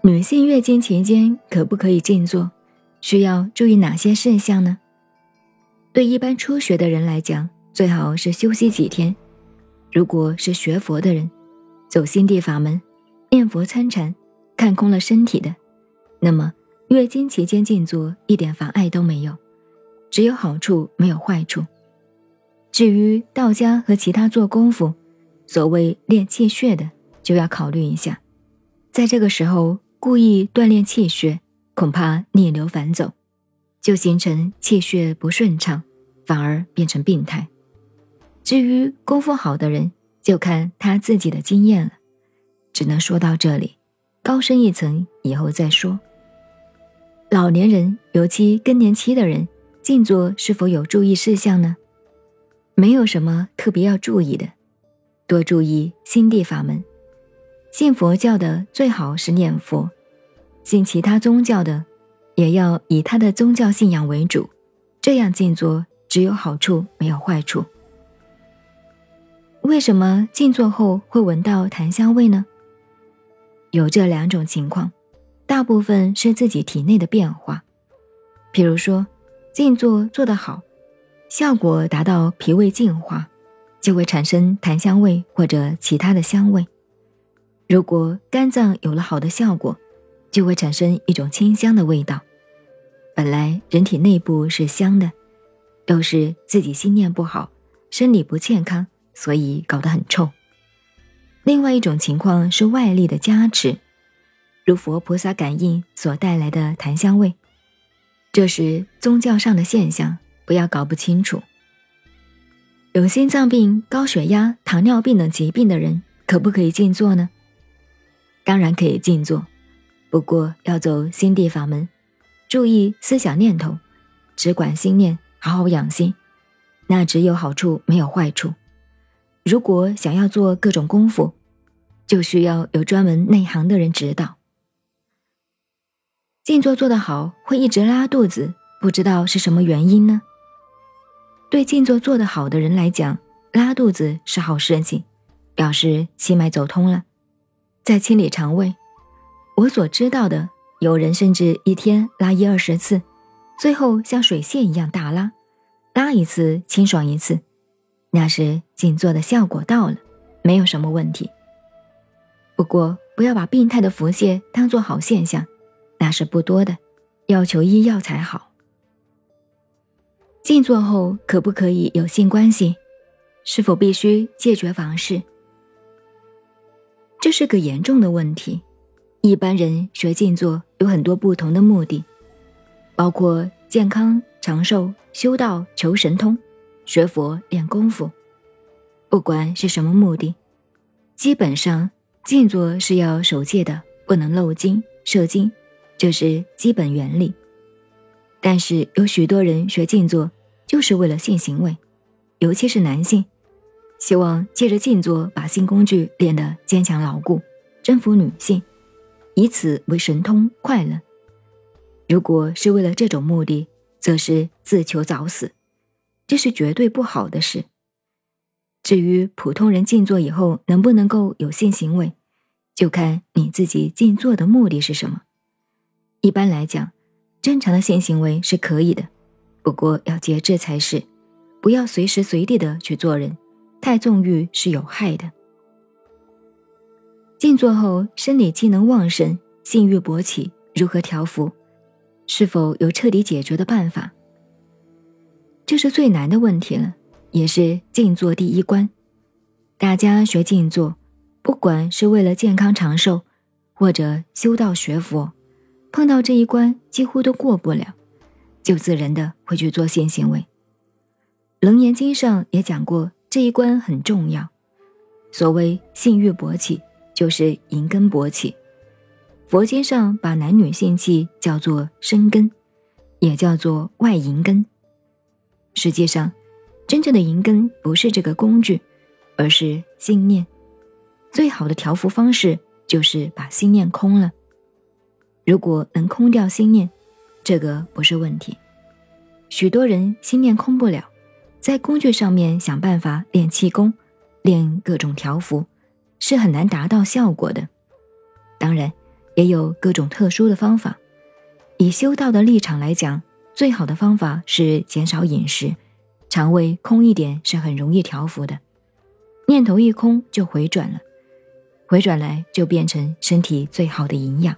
女性月经期间可不可以静坐？需要注意哪些事项呢？对一般初学的人来讲，最好是休息几天。如果是学佛的人，走心地法门，念佛参禅，看空了身体的，那么月经期间静坐一点妨碍都没有，只有好处没有坏处。至于道家和其他做功夫，所谓练气血的，就要考虑一下，在这个时候故意锻炼气血，恐怕逆流反走，就形成气血不顺畅，反而变成病态。至于功夫好的人，就看他自己的经验了。只能说到这里，高深一层以后再说。老年人，尤其更年期的人，静坐是否有注意事项呢？没有什么特别要注意的，多注意心地法门。信佛教的最好是念佛，信其他宗教的，也要以他的宗教信仰为主。这样静坐只有好处没有坏处。为什么静坐后会闻到檀香味呢？有这两种情况，大部分是自己体内的变化，比如说静坐做得好。效果达到脾胃净化，就会产生檀香味或者其他的香味。如果肝脏有了好的效果，就会产生一种清香的味道。本来人体内部是香的，都是自己心念不好，生理不健康，所以搞得很臭。另外一种情况是外力的加持，如佛菩萨感应所带来的檀香味，这是宗教上的现象。不要搞不清楚。有心脏病、高血压、糖尿病等疾病的人，可不可以静坐呢？当然可以静坐，不过要走心地法门，注意思想念头，只管心念，好好养心，那只有好处没有坏处。如果想要做各种功夫，就需要有专门内行的人指导。静坐做得好，会一直拉肚子，不知道是什么原因呢？对静坐做得好的人来讲，拉肚子是好事情，表示气脉走通了，在清理肠胃。我所知道的，有人甚至一天拉一二十次，最后像水泄一样大拉，拉一次清爽一次，那是静坐的效果到了，没有什么问题。不过不要把病态的腹泻当做好现象，那是不多的，要求医药才好。静坐后可不可以有性关系？是否必须戒绝房事？这是个严重的问题。一般人学静坐有很多不同的目的，包括健康长寿、修道求神通、学佛练功夫。不管是什么目的，基本上静坐是要守戒的，不能漏精摄精，这是基本原理。但是有许多人学静坐。就是为了性行为，尤其是男性，希望借着静坐把性工具练得坚强牢固，征服女性，以此为神通快乐。如果是为了这种目的，则是自求早死，这是绝对不好的事。至于普通人静坐以后能不能够有性行为，就看你自己静坐的目的是什么。一般来讲，正常的性行为是可以的。不过要节制才是，不要随时随地的去做人，太纵欲是有害的。静坐后生理机能旺盛，性欲勃起，如何调服？是否有彻底解决的办法？这是最难的问题了，也是静坐第一关。大家学静坐，不管是为了健康长寿，或者修道学佛，碰到这一关几乎都过不了。就自然的会去做性行为，《楞严经》上也讲过这一关很重要。所谓性欲勃起，就是淫根勃起。佛经上把男女性器叫做生根，也叫做外淫根。实际上，真正的淫根不是这个工具，而是信念。最好的调伏方式就是把心念空了。如果能空掉心念。这个不是问题，许多人心念空不了，在工具上面想办法练气功，练各种调伏，是很难达到效果的。当然，也有各种特殊的方法。以修道的立场来讲，最好的方法是减少饮食，肠胃空一点是很容易调服的。念头一空就回转了，回转来就变成身体最好的营养。